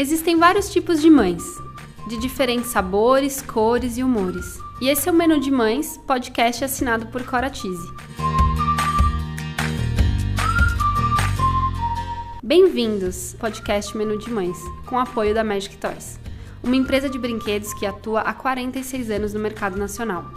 Existem vários tipos de mães, de diferentes sabores, cores e humores. E esse é o Menu de Mães, podcast assinado por Cora Tise. Bem-vindos, podcast Menu de Mães, com apoio da Magic Toys, uma empresa de brinquedos que atua há 46 anos no mercado nacional.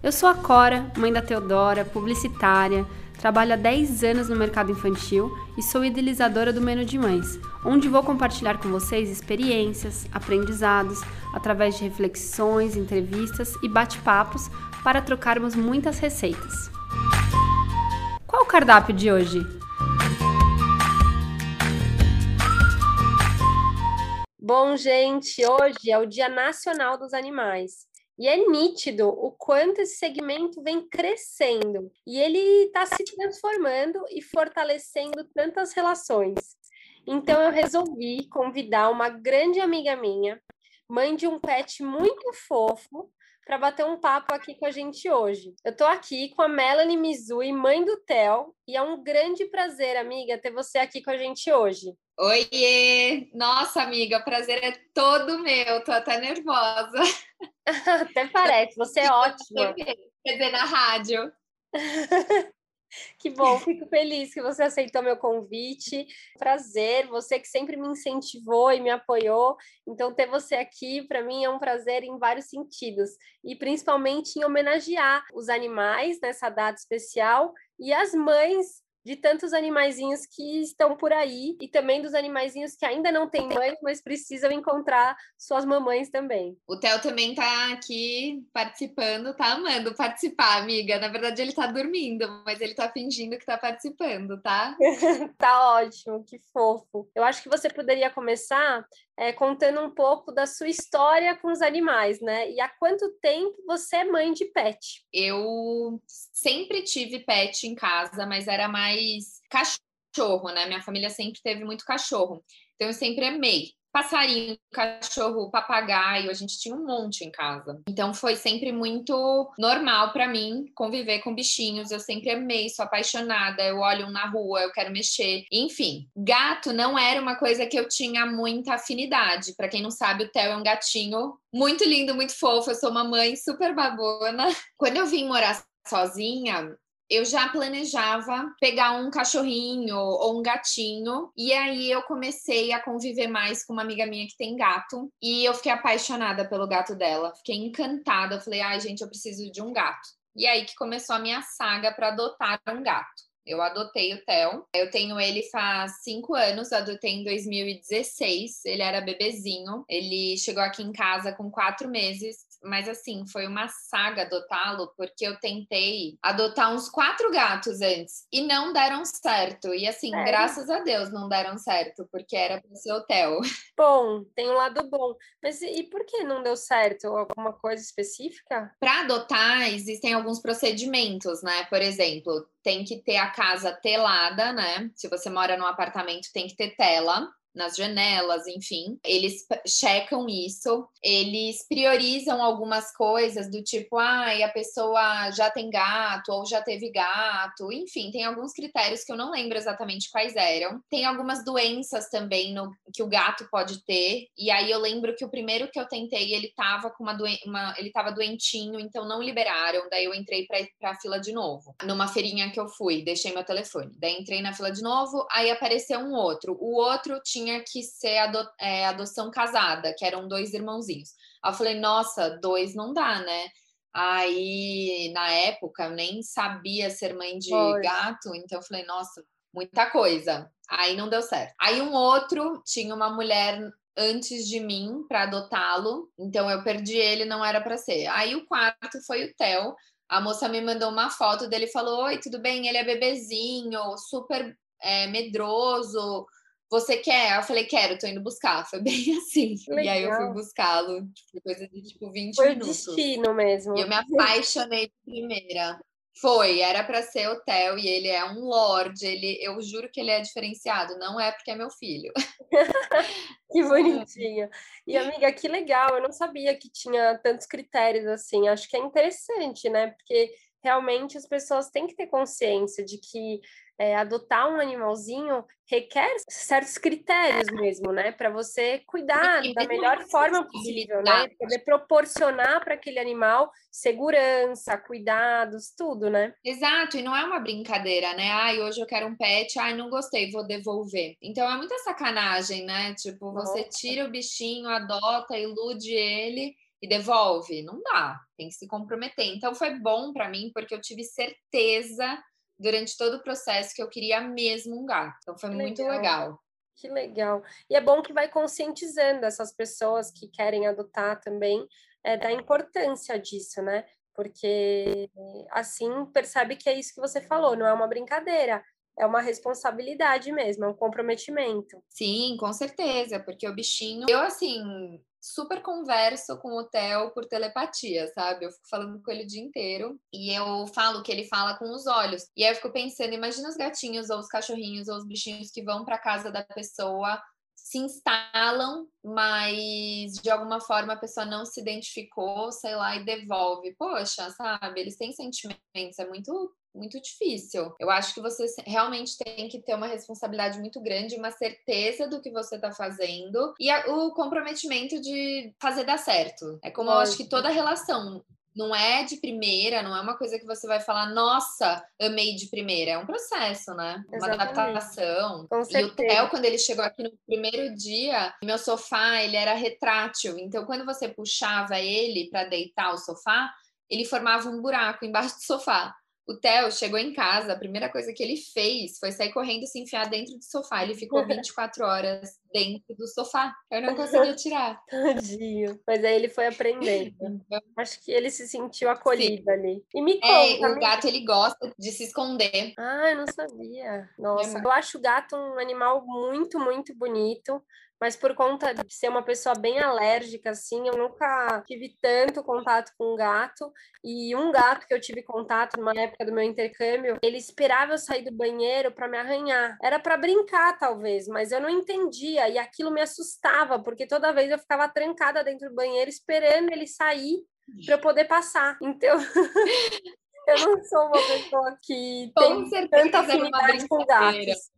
Eu sou a Cora, mãe da Teodora, publicitária, Trabalho há 10 anos no mercado infantil e sou idealizadora do Menu de Mães, onde vou compartilhar com vocês experiências, aprendizados, através de reflexões, entrevistas e bate-papos para trocarmos muitas receitas. Qual o cardápio de hoje? Bom, gente, hoje é o Dia Nacional dos Animais. E é nítido o quanto esse segmento vem crescendo e ele está se transformando e fortalecendo tantas relações. Então eu resolvi convidar uma grande amiga minha, mãe de um pet muito fofo, para bater um papo aqui com a gente hoje. Eu estou aqui com a Melanie Mizui, mãe do Theo, e é um grande prazer, amiga, ter você aqui com a gente hoje. Oiê! Nossa, amiga, o prazer é todo meu, tô até nervosa. até parece, você é ótima. Quer dizer, na rádio. Que bom, fico feliz que você aceitou meu convite. Prazer, você que sempre me incentivou e me apoiou. Então, ter você aqui, para mim, é um prazer em vários sentidos. E principalmente em homenagear os animais nessa data especial e as mães de tantos animaizinhos que estão por aí e também dos animaizinhos que ainda não têm mãe, mas precisam encontrar suas mamães também. O Theo também tá aqui participando, tá amando participar, amiga. Na verdade, ele tá dormindo, mas ele tá fingindo que tá participando, tá? tá ótimo, que fofo. Eu acho que você poderia começar é, contando um pouco da sua história com os animais, né? E há quanto tempo você é mãe de pet? Eu sempre tive pet em casa, mas era mais cachorro, né? Minha família sempre teve muito cachorro. Então eu sempre amei passarinho, cachorro, papagaio, a gente tinha um monte em casa. Então foi sempre muito normal para mim conviver com bichinhos. Eu sempre amei, sou apaixonada. Eu olho na rua, eu quero mexer. Enfim, gato não era uma coisa que eu tinha muita afinidade. Para quem não sabe, o Theo é um gatinho muito lindo, muito fofo. Eu sou uma mãe super babona. Quando eu vim morar sozinha, eu já planejava pegar um cachorrinho ou um gatinho. E aí eu comecei a conviver mais com uma amiga minha que tem gato. E eu fiquei apaixonada pelo gato dela. Fiquei encantada. Eu falei, ai, gente, eu preciso de um gato. E aí que começou a minha saga para adotar um gato. Eu adotei o Theo. Eu tenho ele faz cinco anos, adotei em 2016. Ele era bebezinho. Ele chegou aqui em casa com quatro meses mas assim, foi uma saga adotá-lo, porque eu tentei adotar uns quatro gatos antes e não deram certo. E assim, é. graças a Deus não deram certo, porque era para ser hotel. Bom, tem um lado bom. Mas e por que não deu certo? Alguma coisa específica? Para adotar, existem alguns procedimentos, né? Por exemplo, tem que ter a casa telada, né? Se você mora num apartamento, tem que ter tela nas janelas, enfim. Eles checam isso, eles priorizam algumas coisas do tipo, ah, a pessoa já tem gato ou já teve gato, enfim, tem alguns critérios que eu não lembro exatamente quais eram. Tem algumas doenças também no, que o gato pode ter, e aí eu lembro que o primeiro que eu tentei, ele tava com uma, uma ele tava doentinho, então não liberaram, daí eu entrei para pra fila de novo. Numa feirinha que eu fui, deixei meu telefone. Daí entrei na fila de novo, aí apareceu um outro. O outro tinha tinha que ser ado é, adoção casada, que eram dois irmãozinhos. Aí eu falei, nossa, dois não dá, né? Aí, na época, eu nem sabia ser mãe de Foi. gato, então eu falei, nossa, muita coisa. Aí não deu certo. Aí um outro tinha uma mulher antes de mim para adotá-lo, então eu perdi ele, não era para ser. Aí o quarto foi o Theo. A moça me mandou uma foto dele e falou: Oi, tudo bem? Ele é bebezinho, super é, medroso, você quer? Eu falei, quero, tô indo buscar. Foi bem assim. Legal. E aí eu fui buscá-lo, tipo, coisa de tipo 20 Foi minutos. Foi destino mesmo. E eu me apaixonei de primeira. Foi, era para ser hotel e ele é um lord. Ele, eu juro que ele é diferenciado. Não é porque é meu filho. que bonitinho. E amiga, que legal. Eu não sabia que tinha tantos critérios assim. Acho que é interessante, né? Porque realmente as pessoas têm que ter consciência de que é, adotar um animalzinho requer certos critérios mesmo, né? Para você cuidar da melhor forma possível, né? Poder proporcionar para aquele animal segurança, cuidados, tudo, né? Exato, e não é uma brincadeira, né? Ai, hoje eu quero um pet, ai, não gostei, vou devolver. Então é muita sacanagem, né? Tipo, você tira o bichinho, adota, ilude ele e devolve. Não dá, tem que se comprometer. Então foi bom para mim porque eu tive certeza durante todo o processo que eu queria mesmo um gato. Então foi que muito legal. legal. Que legal. E é bom que vai conscientizando essas pessoas que querem adotar também é, da importância disso, né? Porque assim percebe que é isso que você falou, não é uma brincadeira, é uma responsabilidade mesmo, é um comprometimento. Sim, com certeza, porque o bichinho. Eu, assim, super converso com o Theo por telepatia, sabe? Eu fico falando com ele o dia inteiro e eu falo que ele fala com os olhos. E aí eu fico pensando, imagina os gatinhos ou os cachorrinhos ou os bichinhos que vão para casa da pessoa se instalam, mas de alguma forma a pessoa não se identificou, sei lá, e devolve. Poxa, sabe? Eles têm sentimentos, é muito muito difícil. Eu acho que você realmente tem que ter uma responsabilidade muito grande, uma certeza do que você está fazendo e a, o comprometimento de fazer dar certo. É como eu acho que toda relação não é de primeira, não é uma coisa que você vai falar, nossa, amei de primeira. É um processo, né? Uma adaptação. Com e o Theo, quando ele chegou aqui no primeiro dia, meu sofá, ele era retrátil. Então, quando você puxava ele para deitar o sofá, ele formava um buraco embaixo do sofá. O Theo chegou em casa, a primeira coisa que ele fez foi sair correndo e se enfiar dentro do sofá. Ele ficou 24 horas dentro do sofá. Eu não conseguia tirar. Tadinho. Mas aí ele foi aprendendo. Então Acho que ele se sentiu acolhido Sim. ali. E me é, conta. É, o gato, ele gosta de se esconder. Ah, eu não sabia. Nossa, é eu acho o gato um animal muito, muito bonito mas por conta de ser uma pessoa bem alérgica, assim, eu nunca tive tanto contato com um gato. E um gato que eu tive contato numa época do meu intercâmbio, ele esperava eu sair do banheiro para me arranhar. Era para brincar, talvez, mas eu não entendia e aquilo me assustava, porque toda vez eu ficava trancada dentro do banheiro esperando ele sair para eu poder passar. Então. eu não sou uma pessoa que com tem tanta afinidade com gatos.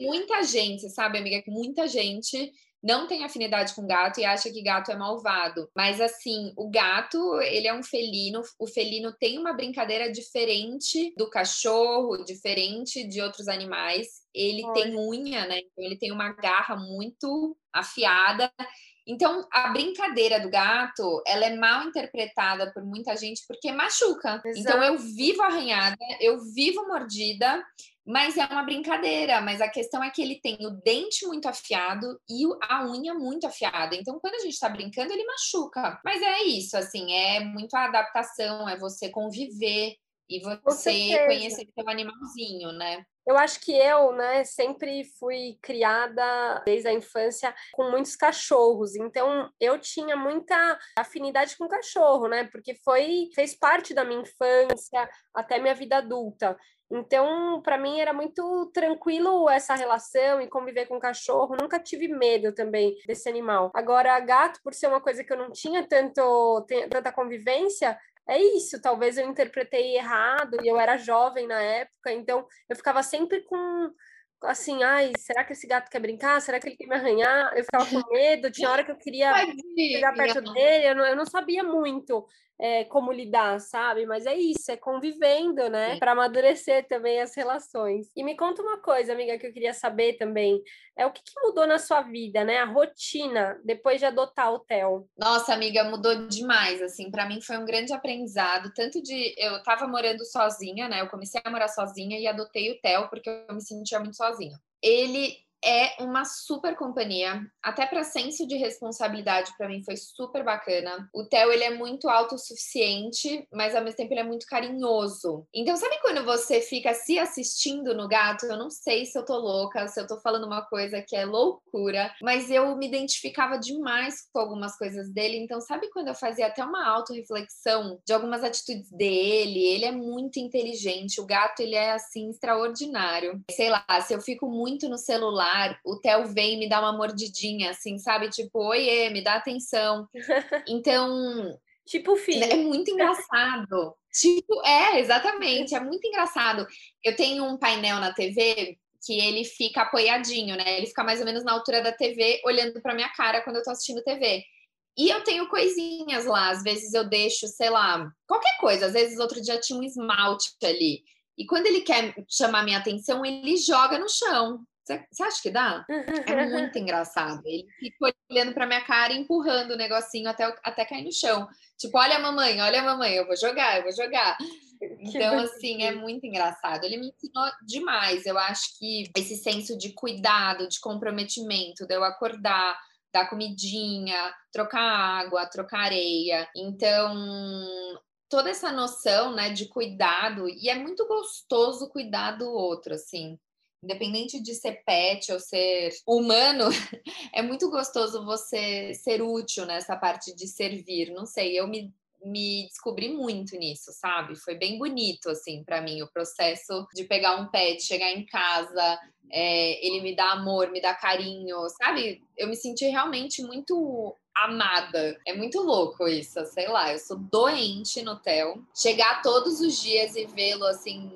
Muita gente, sabe, amiga, que muita gente não tem afinidade com gato e acha que gato é malvado. Mas assim, o gato, ele é um felino, o felino tem uma brincadeira diferente do cachorro, diferente de outros animais. Ele tem unha, né? Então ele tem uma garra muito afiada. Então, a brincadeira do gato, ela é mal interpretada por muita gente porque machuca. Exato. Então, eu vivo arranhada, eu vivo mordida, mas é uma brincadeira. Mas a questão é que ele tem o dente muito afiado e a unha muito afiada. Então, quando a gente está brincando, ele machuca. Mas é isso, assim, é muito a adaptação, é você conviver e você conhecer seu animalzinho, né? Eu acho que eu, né, sempre fui criada desde a infância com muitos cachorros, então eu tinha muita afinidade com cachorro, né, porque foi fez parte da minha infância até minha vida adulta. Então, para mim era muito tranquilo essa relação e conviver com cachorro. Nunca tive medo também desse animal. Agora, gato, por ser uma coisa que eu não tinha tanto, tanta convivência, é isso. Talvez eu interpretei errado e eu era jovem na época, então eu ficava sempre com assim, ai, será que esse gato quer brincar? Será que ele quer me arranhar? Eu ficava com medo, tinha hora que eu queria chegar perto dele, eu não, eu não sabia muito é, como lidar, sabe? Mas é isso, é convivendo, né? Para amadurecer também as relações. E me conta uma coisa, amiga, que eu queria saber também. É o que, que mudou na sua vida, né? A rotina depois de adotar o Theo. Nossa, amiga, mudou demais, assim. Para mim foi um grande aprendizado, tanto de eu tava morando sozinha, né? Eu comecei a morar sozinha e adotei o Theo porque eu me sentia muito sozinha. Ele é uma super companhia, até para senso de responsabilidade para mim foi super bacana. O Theo ele é muito autossuficiente, mas ao mesmo tempo ele é muito carinhoso. Então sabe quando você fica se assistindo no gato? Eu não sei se eu tô louca, se eu tô falando uma coisa que é loucura, mas eu me identificava demais com algumas coisas dele. Então sabe quando eu fazia até uma autorreflexão de algumas atitudes dele? Ele é muito inteligente, o gato ele é assim extraordinário. Sei lá, se eu fico muito no celular celular, o Theo vem e me dá uma mordidinha, assim, sabe? Tipo, oiê, me dá atenção. Então, Tipo filho. É muito engraçado. tipo, é, exatamente, é muito engraçado. Eu tenho um painel na TV que ele fica apoiadinho, né? Ele fica mais ou menos na altura da TV, olhando para minha cara quando eu tô assistindo TV. E eu tenho coisinhas lá, às vezes eu deixo, sei lá, qualquer coisa. Às vezes outro dia tinha um esmalte ali. E quando ele quer chamar minha atenção, ele joga no chão. Você acha que dá? É muito engraçado. Ele fica olhando para minha cara e empurrando o negocinho até, até cair no chão. Tipo, olha a mamãe, olha a mamãe, eu vou jogar, eu vou jogar. Então, assim, é muito engraçado. Ele me ensinou demais. Eu acho que esse senso de cuidado, de comprometimento, de eu acordar, dar comidinha, trocar água, trocar areia. Então, toda essa noção, né, de cuidado, e é muito gostoso cuidar do outro, assim. Independente de ser pet ou ser humano, é muito gostoso você ser útil nessa parte de servir. Não sei, eu me me descobri muito nisso, sabe? Foi bem bonito, assim, para mim, o processo de pegar um pet, chegar em casa, é, ele me dá amor, me dá carinho, sabe? Eu me senti realmente muito amada. É muito louco isso, sei lá. Eu sou doente no Theo. Chegar todos os dias e vê-lo assim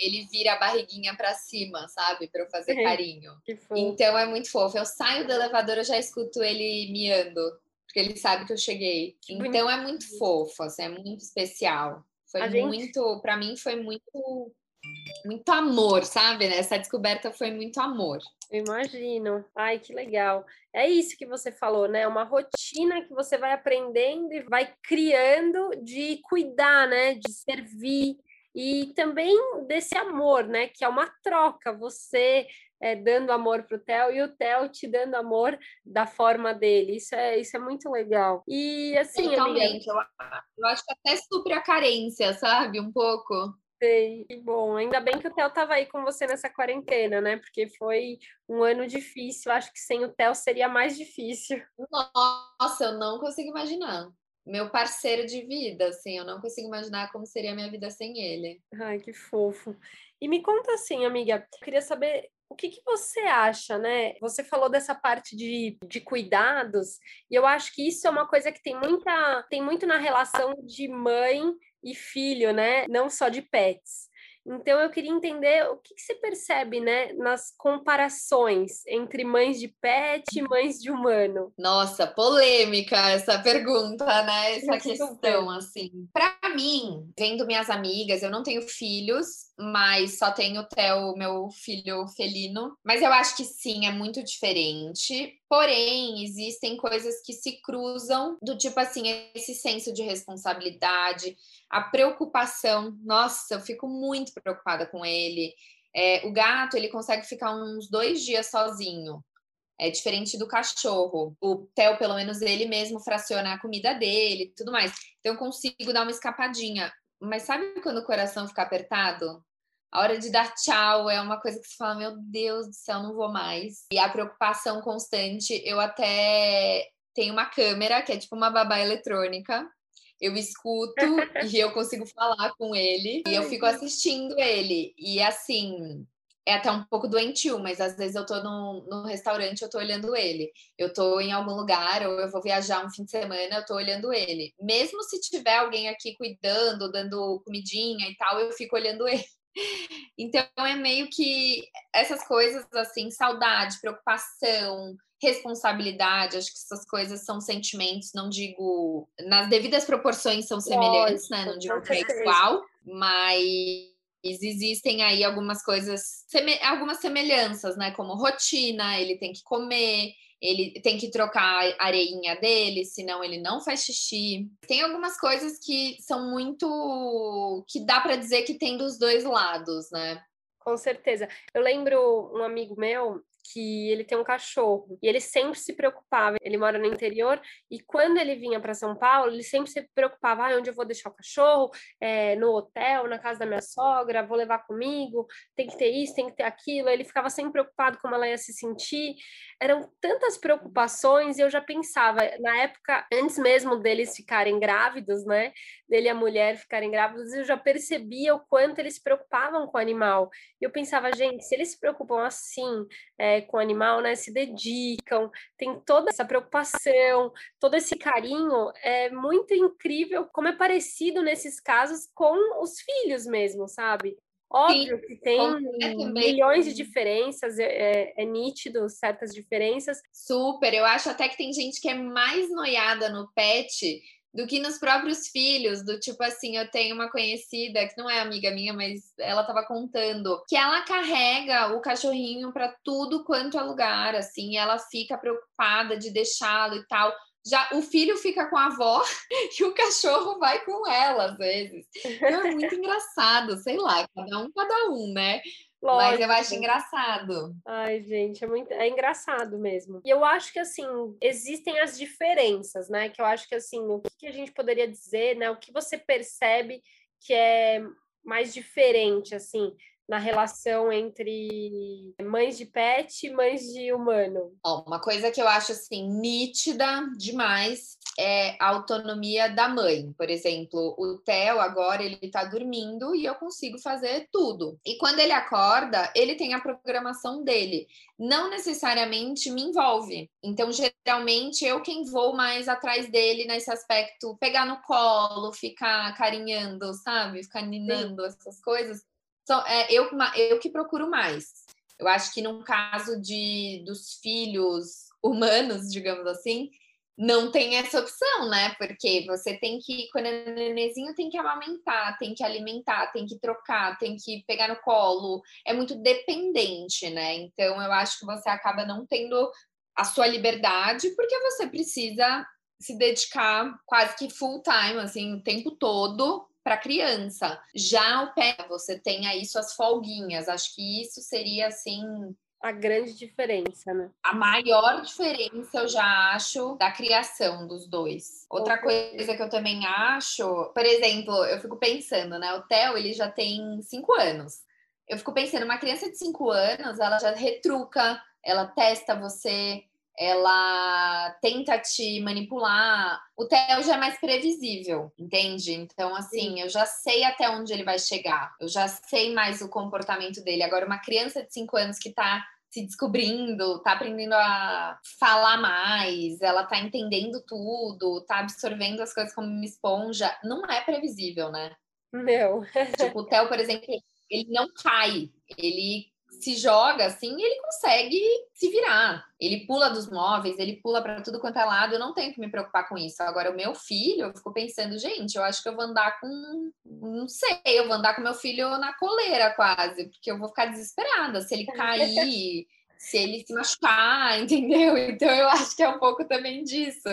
ele vira a barriguinha para cima, sabe? Para eu fazer carinho. Então é muito fofo. Eu saio do elevador, eu já escuto ele miando, porque ele sabe que eu cheguei. Que então bonito. é muito fofo, assim, é muito especial. Foi a muito, gente... para mim foi muito muito amor, sabe? Essa descoberta foi muito amor. Imagino. Ai, que legal. É isso que você falou, né? Uma rotina que você vai aprendendo e vai criando de cuidar, né? De servir, e também desse amor, né? Que é uma troca, você é, dando amor para o Theo e o Theo te dando amor da forma dele. Isso é, isso é muito legal. E assim, Totalmente. Amiga... Eu, eu acho que até supre a carência, sabe? Um pouco. Sei, bom. Ainda bem que o Theo estava aí com você nessa quarentena, né? Porque foi um ano difícil. Acho que sem o Theo seria mais difícil. Nossa, eu não consigo imaginar meu parceiro de vida, assim, eu não consigo imaginar como seria a minha vida sem ele. Ai, que fofo. E me conta assim, amiga, eu queria saber o que, que você acha, né? Você falou dessa parte de, de cuidados, e eu acho que isso é uma coisa que tem muita, tem muito na relação de mãe e filho, né? Não só de pets. Então eu queria entender o que, que, você percebe, né, nas comparações entre mães de pet e mães de humano. Nossa, polêmica essa pergunta, né? Essa questão, assim. Para mim, vendo minhas amigas, eu não tenho filhos, mas só tenho o Theo, meu filho felino. Mas eu acho que sim, é muito diferente. Porém, existem coisas que se cruzam, do tipo assim, esse senso de responsabilidade, a preocupação. Nossa, eu fico muito preocupada com ele. É, o gato, ele consegue ficar uns dois dias sozinho. É diferente do cachorro. O Theo, pelo menos, ele mesmo fraciona a comida dele tudo mais. Então, eu consigo dar uma escapadinha. Mas sabe quando o coração fica apertado? A hora de dar tchau é uma coisa que você fala, meu Deus do céu, não vou mais. E a preocupação constante, eu até tenho uma câmera, que é tipo uma babá eletrônica. Eu escuto e eu consigo falar com ele. E eu fico assistindo ele. E assim, é até um pouco doentio, mas às vezes eu tô no, no restaurante, eu tô olhando ele. Eu tô em algum lugar, ou eu vou viajar um fim de semana, eu tô olhando ele. Mesmo se tiver alguém aqui cuidando, dando comidinha e tal, eu fico olhando ele. Então é meio que essas coisas assim, saudade, preocupação, responsabilidade, acho que essas coisas são sentimentos, não digo nas devidas proporções são semelhantes, Lógico, né? Não digo que é igual, mas existem aí algumas coisas, algumas semelhanças, né? Como rotina, ele tem que comer, ele tem que trocar a areinha dele, senão ele não faz xixi. Tem algumas coisas que são muito. que dá para dizer que tem dos dois lados, né? Com certeza. Eu lembro um amigo meu, que ele tem um cachorro e ele sempre se preocupava. Ele mora no interior e quando ele vinha para São Paulo, ele sempre se preocupava: ah, onde eu vou deixar o cachorro? É, no hotel, na casa da minha sogra, vou levar comigo, tem que ter isso, tem que ter aquilo. Ele ficava sempre preocupado como ela ia se sentir. Eram tantas preocupações e eu já pensava, na época, antes mesmo deles ficarem grávidos, né? Dele e a mulher ficarem grávidos, eu já percebia o quanto eles se preocupavam com o animal. E eu pensava, gente, se eles se preocupam assim é, com o animal, né? Se dedicam, tem toda essa preocupação, todo esse carinho, é muito incrível como é parecido nesses casos com os filhos mesmo, sabe? Óbvio Sim, que tem milhões de diferenças, é, é, é, nítido certas diferenças. Super, eu acho até que tem gente que é mais noiada no pet do que nos próprios filhos, do tipo assim, eu tenho uma conhecida que não é amiga minha, mas ela estava contando que ela carrega o cachorrinho para tudo quanto é lugar, assim, ela fica preocupada de deixá-lo e tal. Já o filho fica com a avó e o cachorro vai com ela às vezes. Então é muito engraçado, sei lá, cada um cada um, né? Lógico. Mas eu acho engraçado. Ai, gente, é muito é engraçado mesmo. E eu acho que assim, existem as diferenças, né? Que eu acho que assim, o que a gente poderia dizer, né? O que você percebe que é mais diferente assim na relação entre mães de pet e mães de humano? uma coisa que eu acho assim nítida demais é a autonomia da mãe. Por exemplo, o Theo agora ele tá dormindo e eu consigo fazer tudo. E quando ele acorda, ele tem a programação dele. Não necessariamente me envolve. Então, geralmente eu quem vou mais atrás dele nesse aspecto, pegar no colo, ficar carinhando, sabe? Ficar ninando essas coisas são, é, eu, eu que procuro mais. Eu acho que num caso de dos filhos humanos, digamos assim, não tem essa opção, né? Porque você tem que, quando é nenenzinho, tem que amamentar, tem que alimentar, tem que trocar, tem que pegar no colo. É muito dependente, né? Então eu acho que você acaba não tendo a sua liberdade, porque você precisa se dedicar quase que full time, assim, o tempo todo para criança. Já o pé, você tem aí suas folguinhas. Acho que isso seria assim a grande diferença, né? A maior diferença eu já acho da criação dos dois. Outra coisa que eu também acho, por exemplo, eu fico pensando, né? O Theo, ele já tem cinco anos. Eu fico pensando, uma criança de cinco anos, ela já retruca, ela testa você, ela tenta te manipular. O Theo já é mais previsível, entende? Então, assim, Sim. eu já sei até onde ele vai chegar, eu já sei mais o comportamento dele. Agora, uma criança de 5 anos que tá se descobrindo, tá aprendendo a falar mais, ela tá entendendo tudo, tá absorvendo as coisas como uma esponja, não é previsível, né? Não. tipo, o Theo, por exemplo, ele não cai, ele se joga assim, ele consegue se virar. Ele pula dos móveis, ele pula para tudo quanto é lado. Eu não tenho que me preocupar com isso. Agora, o meu filho, eu fico pensando, gente, eu acho que eu vou andar com. Não sei, eu vou andar com meu filho na coleira quase, porque eu vou ficar desesperada se ele cair. se ele se machucar, entendeu? Então eu acho que é um pouco também disso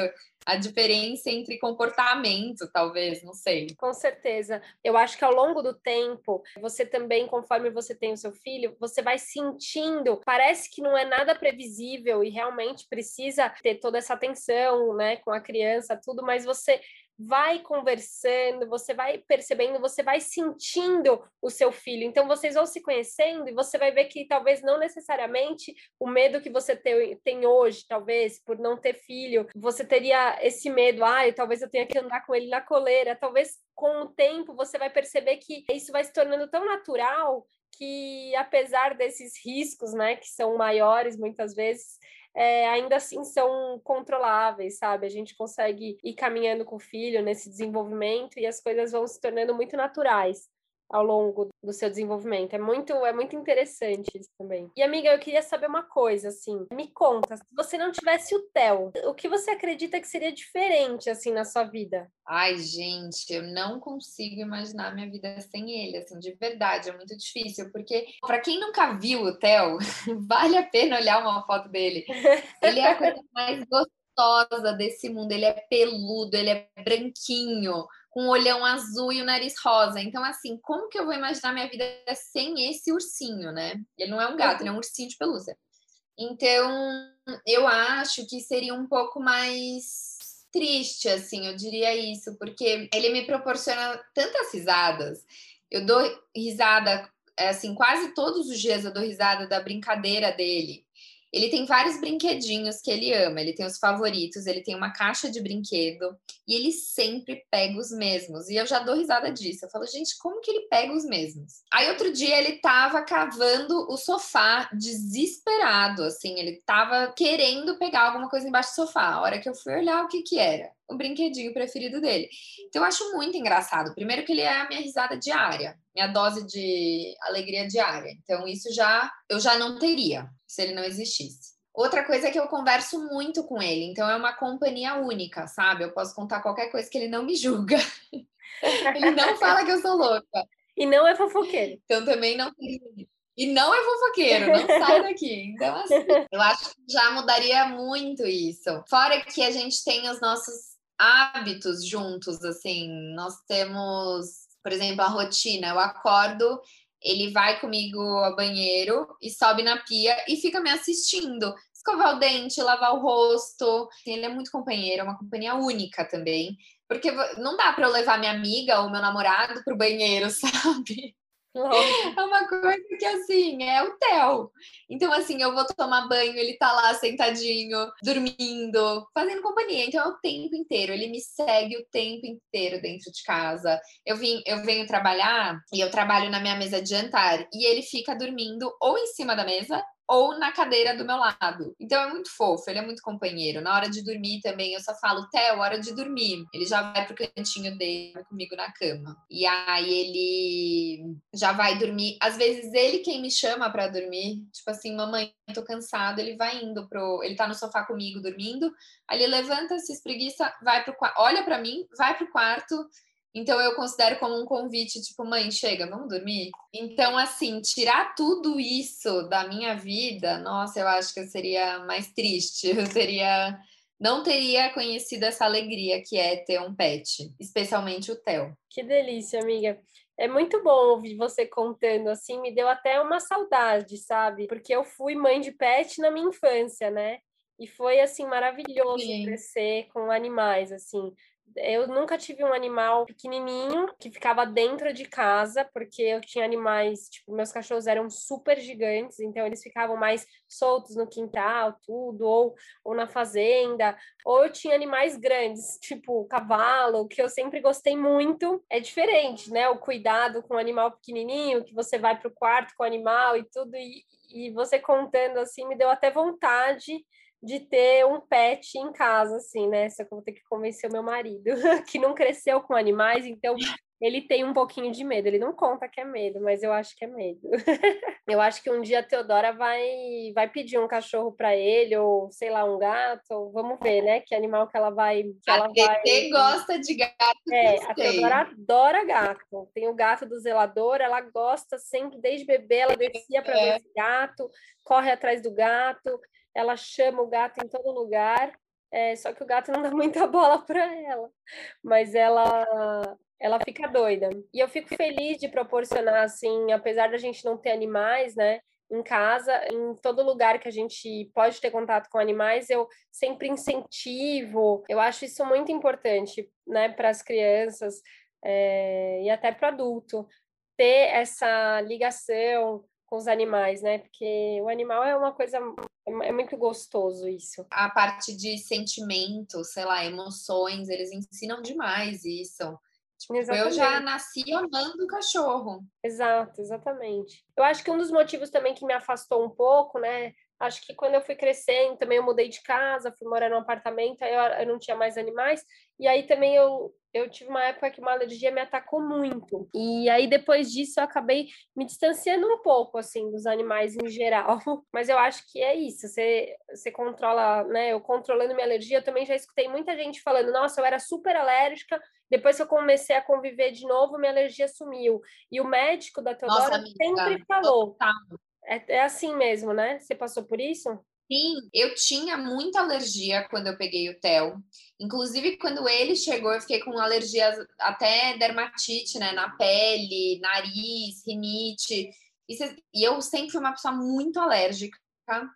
a diferença entre comportamento, talvez, não sei. Com certeza. Eu acho que ao longo do tempo, você também, conforme você tem o seu filho, você vai sentindo, parece que não é nada previsível e realmente precisa ter toda essa atenção, né, com a criança, tudo, mas você vai conversando, você vai percebendo, você vai sentindo o seu filho. Então, vocês vão se conhecendo e você vai ver que talvez não necessariamente o medo que você tem hoje, talvez, por não ter filho, você teria esse medo, ah, talvez eu tenha que andar com ele na coleira. Talvez com o tempo você vai perceber que isso vai se tornando tão natural que apesar desses riscos, né, que são maiores muitas vezes, é, ainda assim são controláveis, sabe? A gente consegue ir caminhando com o filho nesse desenvolvimento e as coisas vão se tornando muito naturais ao longo do seu desenvolvimento. É muito, é muito interessante isso também. E amiga, eu queria saber uma coisa, assim, me conta, se você não tivesse o Theo, o que você acredita que seria diferente assim na sua vida? Ai, gente, eu não consigo imaginar minha vida sem ele, assim, de verdade, é muito difícil, porque para quem nunca viu o Theo, vale a pena olhar uma foto dele. Ele é a coisa mais gostosa desse mundo, ele é peludo, ele é branquinho, com um olhão azul e o nariz rosa. Então, assim, como que eu vou imaginar minha vida sem esse ursinho, né? Ele não é um gato, ele é um ursinho de pelúcia. Então, eu acho que seria um pouco mais triste, assim, eu diria isso, porque ele me proporciona tantas risadas. Eu dou risada, assim, quase todos os dias eu dou risada da brincadeira dele. Ele tem vários brinquedinhos que ele ama, ele tem os favoritos, ele tem uma caixa de brinquedo e ele sempre pega os mesmos. E eu já dou risada disso. Eu falo, gente, como que ele pega os mesmos? Aí outro dia ele tava cavando o sofá desesperado, assim, ele tava querendo pegar alguma coisa embaixo do sofá. A hora que eu fui olhar o que que era, o brinquedinho preferido dele. Então eu acho muito engraçado. Primeiro que ele é a minha risada diária, minha dose de alegria diária. Então isso já eu já não teria se ele não existisse. Outra coisa é que eu converso muito com ele, então é uma companhia única, sabe? Eu posso contar qualquer coisa que ele não me julga. ele não fala que eu sou louca. E não é fofoqueiro. Então também não e não é fofoqueiro, não sai daqui. Então, assim, eu acho que já mudaria muito isso. Fora que a gente tem os nossos hábitos juntos, assim, nós temos, por exemplo, a rotina. Eu acordo, ele vai comigo ao banheiro e sobe na pia e fica me assistindo. Escovar o dente, lavar o rosto. Ele é muito companheiro, é uma companhia única também. Porque não dá para eu levar minha amiga ou meu namorado pro banheiro, sabe? É uma coisa que, assim, é o Theo. Então, assim, eu vou tomar banho, ele tá lá sentadinho, dormindo, fazendo companhia. Então, é o tempo inteiro. Ele me segue o tempo inteiro dentro de casa. Eu, vim, eu venho trabalhar e eu trabalho na minha mesa de jantar. E ele fica dormindo ou em cima da mesa ou na cadeira do meu lado. Então é muito fofo, ele é muito companheiro. Na hora de dormir também, eu só falo, Theo, hora de dormir. Ele já vai pro cantinho dele comigo na cama. E aí ele já vai dormir. Às vezes ele quem me chama para dormir, tipo assim, mamãe, tô cansado, ele vai indo pro, ele tá no sofá comigo dormindo. Aí ele levanta, se espreguiça, vai pro olha para mim, vai pro quarto então eu considero como um convite, tipo, mãe, chega, vamos dormir? Então, assim, tirar tudo isso da minha vida, nossa, eu acho que eu seria mais triste. Eu seria. Não teria conhecido essa alegria que é ter um pet, especialmente o Theo. Que delícia, amiga. É muito bom ouvir você contando assim, me deu até uma saudade, sabe? Porque eu fui mãe de pet na minha infância, né? E foi assim maravilhoso Sim. crescer com animais, assim. Eu nunca tive um animal pequenininho que ficava dentro de casa, porque eu tinha animais, tipo, meus cachorros eram super gigantes, então eles ficavam mais soltos no quintal, tudo, ou, ou na fazenda, ou eu tinha animais grandes, tipo cavalo, que eu sempre gostei muito. É diferente, né? O cuidado com o animal pequenininho, que você vai para o quarto com o animal e tudo, e, e você contando assim, me deu até vontade de ter um pet em casa, assim, né? Só que eu vou ter que convencer o meu marido, que não cresceu com animais, então ele tem um pouquinho de medo. Ele não conta que é medo, mas eu acho que é medo. eu acho que um dia a Teodora vai, vai pedir um cachorro para ele, ou sei lá, um gato. Vamos ver, né? Que animal que ela vai. Que a ela vai... gosta de gato. É, a Teodora adora gato. Tem o gato do zelador, ela gosta sempre, desde bebê, ela descia para é. ver esse gato, corre atrás do gato ela chama o gato em todo lugar, é, só que o gato não dá muita bola para ela, mas ela ela fica doida. E eu fico feliz de proporcionar assim, apesar da gente não ter animais, né? Em casa, em todo lugar que a gente pode ter contato com animais, eu sempre incentivo. Eu acho isso muito importante, né, para as crianças é, e até para adulto ter essa ligação com os animais, né? Porque o animal é uma coisa é, é muito gostoso isso. A parte de sentimentos, sei lá, emoções, eles ensinam demais isso. Tipo, eu já nasci amando o cachorro. Exato, exatamente. Eu acho que um dos motivos também que me afastou um pouco, né? Acho que quando eu fui crescendo, também eu mudei de casa, fui morar num apartamento, aí eu, eu não tinha mais animais. E aí também eu, eu tive uma época que uma alergia me atacou muito. E aí depois disso eu acabei me distanciando um pouco, assim, dos animais em geral. Mas eu acho que é isso, você, você controla, né? Eu controlando minha alergia, eu também já escutei muita gente falando, nossa, eu era super alérgica, depois que eu comecei a conviver de novo, minha alergia sumiu. E o médico da Teodora Nossa, sempre falou. É, é assim mesmo, né? Você passou por isso? Sim, eu tinha muita alergia quando eu peguei o Theo. Inclusive, quando ele chegou, eu fiquei com alergias até dermatite, né? Na pele, nariz, rinite. E eu sempre fui uma pessoa muito alérgica,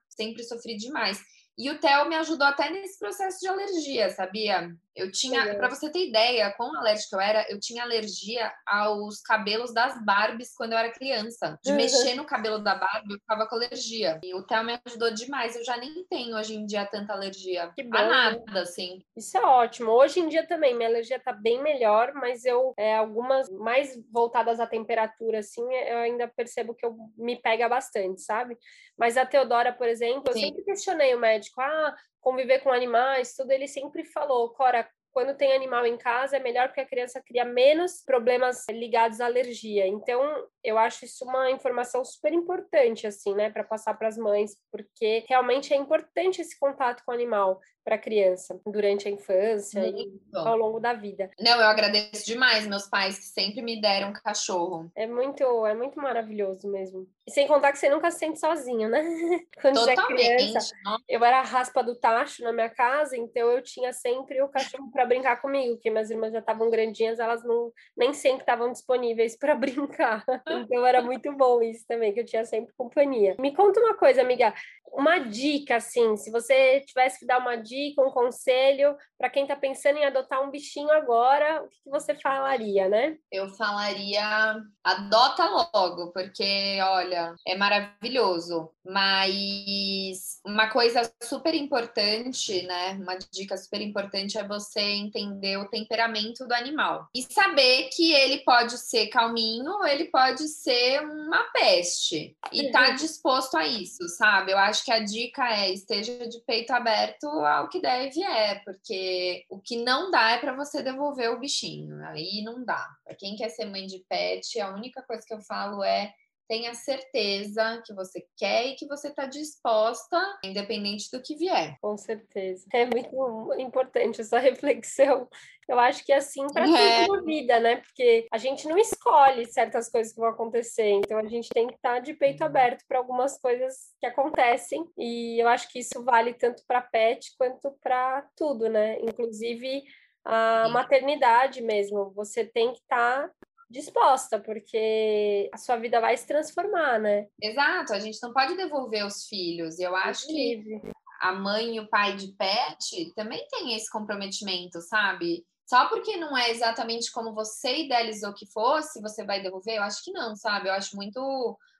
sempre sofri demais. E o Theo me ajudou até nesse processo de alergia, sabia? Eu tinha, para você ter ideia, quão alérgica eu era, eu tinha alergia aos cabelos das Barbies quando eu era criança. De uhum. mexer no cabelo da Barbie, eu ficava com alergia. E o Theo me ajudou demais. Eu já nem tenho hoje em dia tanta alergia. Que bom, a nada, né? assim. Isso é ótimo. Hoje em dia também, minha alergia tá bem melhor, mas eu, é, algumas mais voltadas à temperatura, assim, eu ainda percebo que eu me pega bastante, sabe? Mas a Teodora, por exemplo, eu Sim. sempre questionei o médico, ah, conviver com animais, tudo, ele sempre falou, Cora, quando tem animal em casa, é melhor porque a criança cria menos problemas ligados à alergia. Então, eu acho isso uma informação super importante, assim, né, para passar para as mães, porque realmente é importante esse contato com o animal para a criança durante a infância Muito. e ao longo da vida. Não, eu agradeço demais meus pais que sempre me deram cachorro. É muito, é muito maravilhoso mesmo. E sem contar que você nunca se sente sozinho, né? Quando Totalmente. é criança, eu era a raspa do tacho na minha casa, então eu tinha sempre o cachorro para brincar comigo, porque minhas irmãs já estavam grandinhas, elas não nem sempre estavam disponíveis para brincar. Então era muito bom isso também, que eu tinha sempre companhia. Me conta uma coisa, amiga, uma dica assim, se você tivesse que dar uma dica dica, um conselho para quem está pensando em adotar um bichinho agora, o que, que, você falaria, né? Eu falaria adota logo, porque olha, é maravilhoso. Mas uma coisa super importante, né? Uma dica super importante é você entender o temperamento do animal e saber que ele pode ser calminho ou ele pode ser uma peste e tá uhum. disposto a isso, sabe? Eu acho que a dica é esteja de peito aberto ao que deve é, porque o que não dá é para você devolver o bichinho. Aí não dá. Para quem quer ser mãe de pet, a única coisa que eu falo é tenha certeza que você quer e que você está disposta, independente do que vier. Com certeza. É muito importante essa reflexão. Eu acho que é assim para é. tudo na vida, né? Porque a gente não escolhe certas coisas que vão acontecer, então a gente tem que estar tá de peito aberto para algumas coisas que acontecem. E eu acho que isso vale tanto para pet quanto para tudo, né? Inclusive a maternidade mesmo. Você tem que estar tá disposta, porque a sua vida vai se transformar, né? Exato, a gente não pode devolver os filhos. Eu acho que a mãe e o pai de pet também tem esse comprometimento, sabe? Só porque não é exatamente como você idealizou que fosse, você vai devolver? Eu acho que não, sabe? Eu acho muito.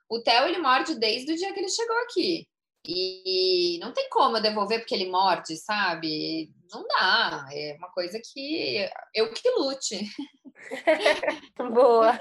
O Theo, ele morde desde o dia que ele chegou aqui. E não tem como eu devolver porque ele morde, sabe? Não dá. É uma coisa que eu que lute. Boa.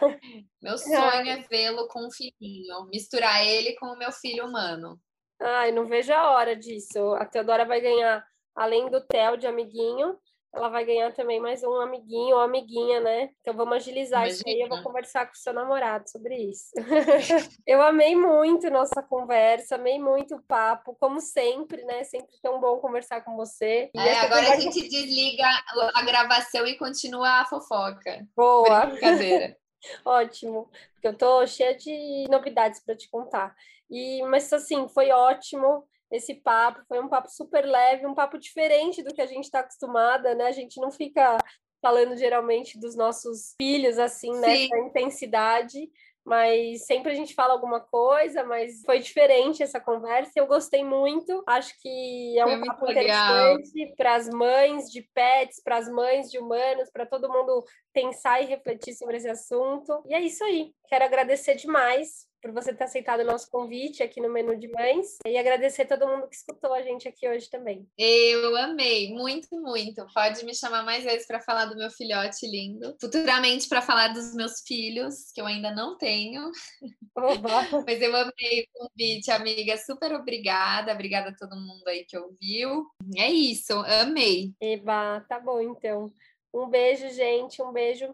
Meu sonho é vê-lo com um filhinho, misturar ele com o meu filho humano. Ai, não vejo a hora disso. A Teodora vai ganhar, além do Theo de amiguinho, ela vai ganhar também mais um amiguinho ou amiguinha, né? Então vamos agilizar Imagina. isso aí. Eu vou conversar com o seu namorado sobre isso. eu amei muito nossa conversa, amei muito o papo, como sempre, né? Sempre tão bom conversar com você. É, agora conversa... a gente desliga a gravação e continua a fofoca. Boa. Brincadeira. Ótimo, porque eu tô cheia de novidades para te contar. E, mas assim, foi ótimo esse papo. Foi um papo super leve, um papo diferente do que a gente está acostumada, né? A gente não fica falando geralmente dos nossos filhos assim, né? intensidade, mas sempre a gente fala alguma coisa, mas foi diferente essa conversa. Eu gostei muito. Acho que é um foi papo interessante para as mães de pets, para as mães de humanos, para todo mundo pensar e refletir sobre esse assunto. E é isso aí. Quero agradecer demais por você ter aceitado o nosso convite aqui no Menu de Mães e agradecer a todo mundo que escutou a gente aqui hoje também. Eu amei, muito, muito. Pode me chamar mais vezes para falar do meu filhote lindo, futuramente para falar dos meus filhos, que eu ainda não tenho. Mas eu amei o convite, amiga. Super obrigada. Obrigada a todo mundo aí que ouviu. É isso, amei. Eba, tá bom então. Um beijo, gente. Um beijo.